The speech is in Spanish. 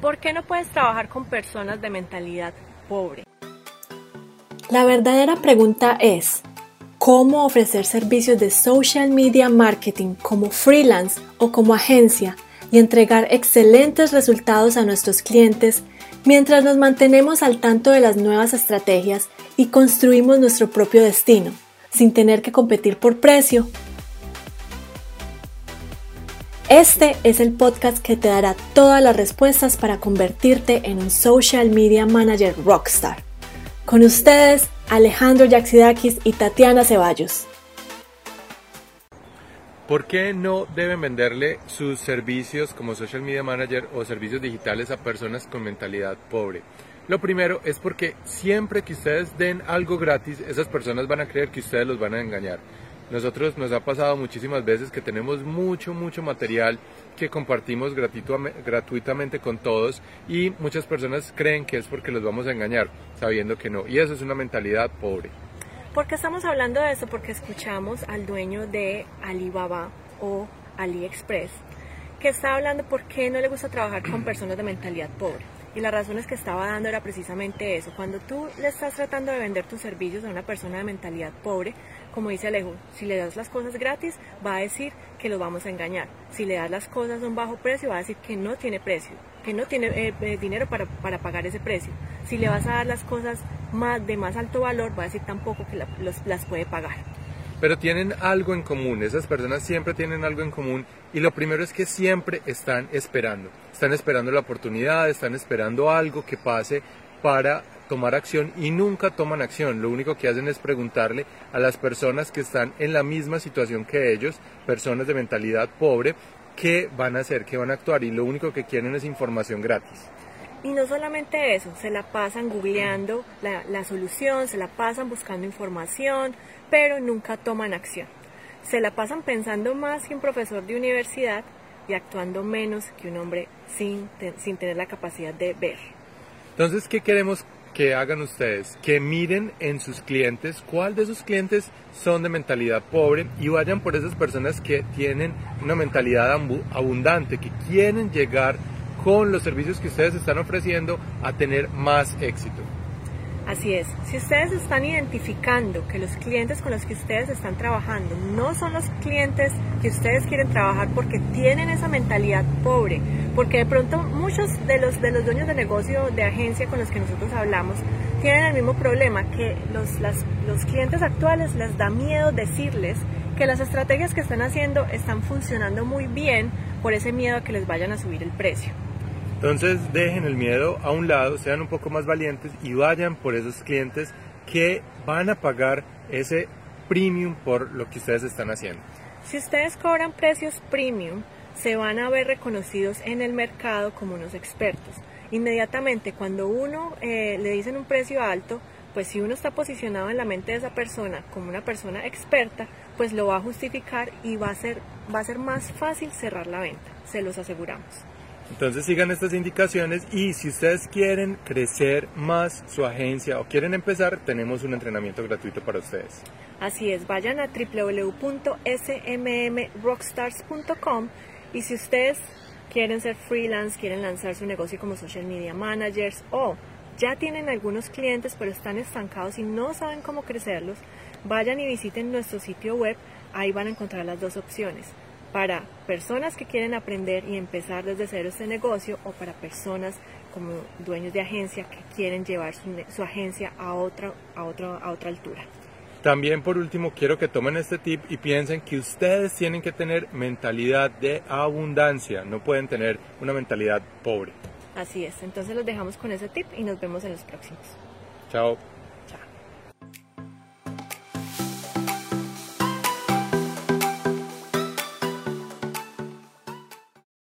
¿Por qué no puedes trabajar con personas de mentalidad pobre? La verdadera pregunta es, ¿cómo ofrecer servicios de social media marketing como freelance o como agencia y entregar excelentes resultados a nuestros clientes mientras nos mantenemos al tanto de las nuevas estrategias y construimos nuestro propio destino, sin tener que competir por precio? Este es el podcast que te dará todas las respuestas para convertirte en un social media manager rockstar. Con ustedes, Alejandro Yaxidakis y Tatiana Ceballos. ¿Por qué no deben venderle sus servicios como social media manager o servicios digitales a personas con mentalidad pobre? Lo primero es porque siempre que ustedes den algo gratis, esas personas van a creer que ustedes los van a engañar. Nosotros nos ha pasado muchísimas veces que tenemos mucho, mucho material que compartimos gratuitamente con todos y muchas personas creen que es porque los vamos a engañar, sabiendo que no. Y eso es una mentalidad pobre. ¿Por qué estamos hablando de eso? Porque escuchamos al dueño de Alibaba o AliExpress que está hablando por qué no le gusta trabajar con personas de mentalidad pobre. Y las razones que estaba dando era precisamente eso. Cuando tú le estás tratando de vender tus servicios a una persona de mentalidad pobre, como dice Alejo, si le das las cosas gratis, va a decir que lo vamos a engañar. Si le das las cosas a un bajo precio, va a decir que no tiene precio, que no tiene eh, eh, dinero para, pagar ese precio. Si le vas a dar las cosas más, de más alto valor, va a decir tampoco que las puede pagar. Pero tienen algo en común, esas personas siempre tienen algo en común y lo primero es que siempre están esperando, están esperando la oportunidad, están esperando algo que pase para tomar acción y nunca toman acción. Lo único que hacen es preguntarle a las personas que están en la misma situación que ellos, personas de mentalidad pobre, qué van a hacer, qué van a actuar y lo único que quieren es información gratis. Y no solamente eso, se la pasan googleando la, la solución, se la pasan buscando información, pero nunca toman acción. Se la pasan pensando más que un profesor de universidad y actuando menos que un hombre sin, sin tener la capacidad de ver. Entonces, ¿qué queremos que hagan ustedes, que miren en sus clientes cuál de sus clientes son de mentalidad pobre y vayan por esas personas que tienen una mentalidad abundante, que quieren llegar con los servicios que ustedes están ofreciendo a tener más éxito. Así es, si ustedes están identificando que los clientes con los que ustedes están trabajando no son los clientes que ustedes quieren trabajar porque tienen esa mentalidad pobre, porque de pronto muchos de los, de los dueños de negocio de agencia con los que nosotros hablamos tienen el mismo problema, que los, los clientes actuales les da miedo decirles que las estrategias que están haciendo están funcionando muy bien por ese miedo a que les vayan a subir el precio. Entonces dejen el miedo a un lado, sean un poco más valientes y vayan por esos clientes que van a pagar ese premium por lo que ustedes están haciendo. Si ustedes cobran precios premium, se van a ver reconocidos en el mercado como unos expertos. Inmediatamente cuando uno eh, le dicen un precio alto, pues si uno está posicionado en la mente de esa persona como una persona experta, pues lo va a justificar y va a ser, va a ser más fácil cerrar la venta, se los aseguramos. Entonces sigan estas indicaciones y si ustedes quieren crecer más su agencia o quieren empezar, tenemos un entrenamiento gratuito para ustedes. Así es, vayan a www.smmrockstars.com y si ustedes quieren ser freelance, quieren lanzar su negocio como social media managers o ya tienen algunos clientes pero están estancados y no saben cómo crecerlos, vayan y visiten nuestro sitio web, ahí van a encontrar las dos opciones para personas que quieren aprender y empezar desde cero este negocio o para personas como dueños de agencia que quieren llevar su, agencia a otra, a, otra, a otra altura. También por último quiero que tomen este tip y piensen que ustedes tienen que tener mentalidad de abundancia, no pueden tener una mentalidad pobre. Así es, entonces los dejamos con ese tip y nos vemos en los próximos. Chao.